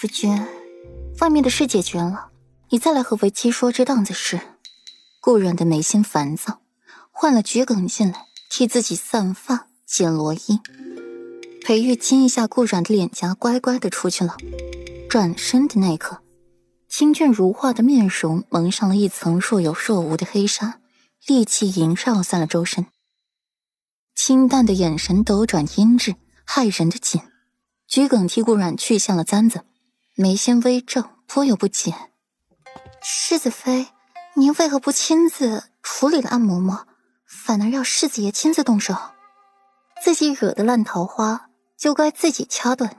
夫君，外面的事解决了，你再来和为妻说这档子事。顾软的眉心烦躁，换了桔梗进来替自己散发解罗衣。裴玉亲一下顾软的脸颊，乖乖的出去了。转身的那一刻，清俊如画的面容蒙上了一层若有若无的黑纱，戾气萦绕散了周身。清淡的眼神斗转阴鸷，骇人的紧。桔梗替顾软去下了簪子，眉心微皱，颇有不解。世子妃，您为何不亲自处理了安嬷嬷，反而要世子爷亲自动手？自己惹的烂桃花，就该自己掐断。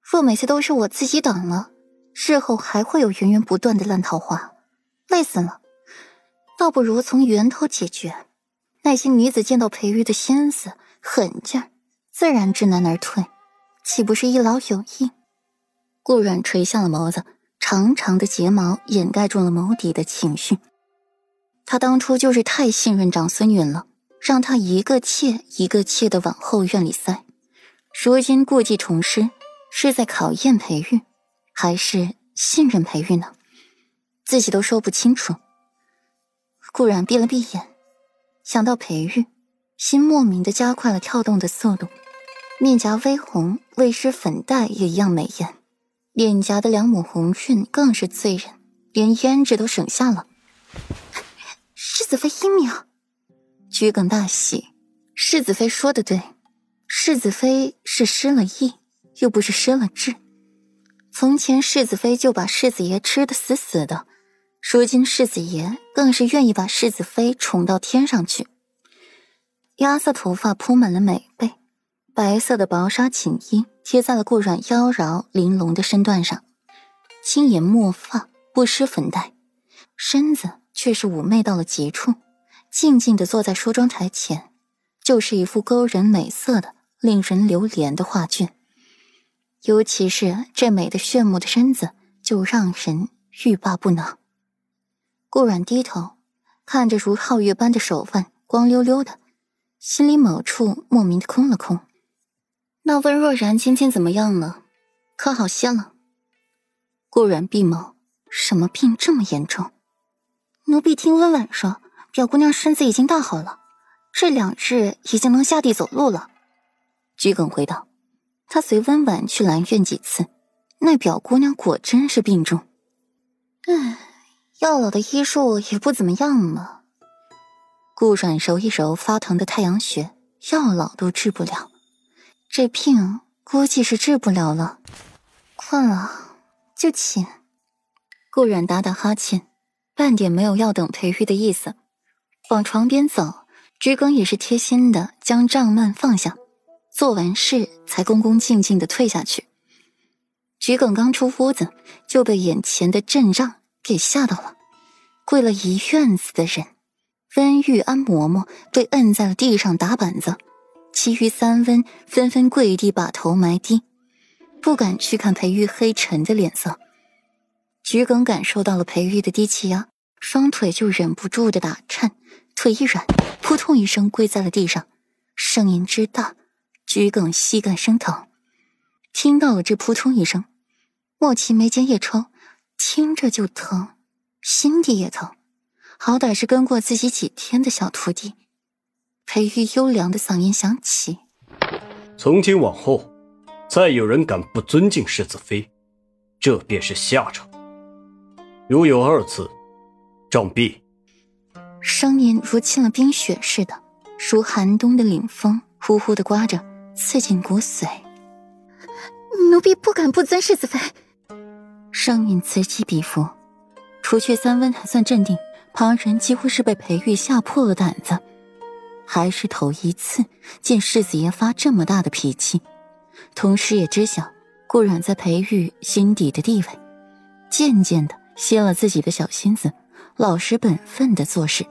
若每次都是我自己挡了，日后还会有源源不断的烂桃花，累死了。倒不如从源头解决。那些女子见到裴玉的心思狠劲儿，自然知难而退。岂不是一劳永逸？顾软垂下了眸子，长长的睫毛掩盖住了眸底的情绪。他当初就是太信任长孙允了，让他一个妾一个妾的往后院里塞。如今故技重施，是在考验裴玉，还是信任裴玉呢？自己都说不清楚。顾然闭了闭眼，想到裴玉，心莫名的加快了跳动的速度。面颊微红，未施粉黛也一样美艳，脸颊的两抹红晕更是醉人，连胭脂都省下了。世子妃英明，桔梗大喜。世子妃说的对，世子妃是失了忆，又不是失了智。从前世子妃就把世子爷吃的死死的，如今世子爷更是愿意把世子妃宠到天上去。压色头发铺满了美背。白色的薄纱锦衣贴在了顾软妖娆玲珑的身段上，轻颜墨发，不施粉黛，身子却是妩媚到了极处。静静的坐在梳妆台前，就是一幅勾人美色的、令人流连的画卷。尤其是这美的炫目的身子，就让人欲罢不能。顾软低头看着如皓月般的手腕，光溜溜的，心里某处莫名的空了空。那温若然今天怎么样了？可好些了？顾然闭眸，什么病这么严重？奴婢听温婉说，表姑娘身子已经大好了，这两日已经能下地走路了。桔梗回道：“他随温婉去兰苑几次，那表姑娘果真是病重。唉，药老的医术也不怎么样嘛。”顾软揉一揉发疼的太阳穴，药老都治不了。这病估计是治不了了，困了就寝。顾然打打哈欠，半点没有要等裴玉的意思，往床边走。桔梗也是贴心的将帐幔放下，做完事才恭恭敬敬的退下去。桔梗刚出屋子，就被眼前的阵仗给吓到了，跪了一院子的人，温玉安嬷嬷被摁在了地上打板子。其余三温纷纷跪地，把头埋低，不敢去看裴玉黑沉的脸色。桔梗感受到了裴玉的低气压，双腿就忍不住的打颤，腿一软，扑通一声跪在了地上，声音之大，桔梗膝盖生疼。听到了这扑通一声，莫奇眉间一抽，听着就疼，心底也疼，好歹是跟过自己几天的小徒弟。裴玉优良的嗓音响起：“从今往后，再有人敢不尊敬世子妃，这便是下场。如有二次，杖毙。”声音如沁了冰雪似的，如寒冬的凛风，呼呼的刮着，刺进骨髓。奴婢不敢不尊世子妃。声音此起彼伏，除却三温还算镇定，旁人几乎是被裴玉吓破了胆子。还是头一次见世子爷发这么大的脾气，同时也知晓顾染在裴玉心底的地位，渐渐的歇了自己的小心思，老实本分的做事。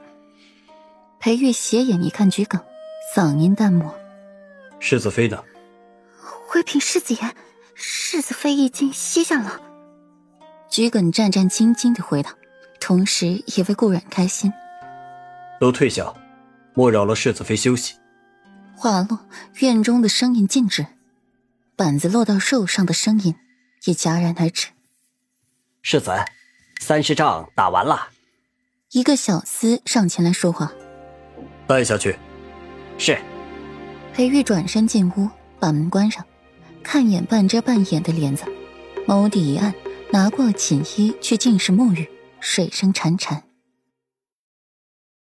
裴玉斜眼一看桔梗，嗓音淡漠：“世子妃呢？”“回禀世子爷，世子妃已经歇下了。”桔梗战战兢兢的回答，同时也为顾染开心：“都退下。”莫扰了世子妃休息。话落，院中的声音静止，板子落到肉上的声音也戛然而止。世子，三十仗打完了。一个小厮上前来说话：“带下去。”是。裴玉转身进屋，把门关上，看眼半遮半掩的帘子，眸底一暗，拿过锦衣去浸湿沐浴，水声潺潺。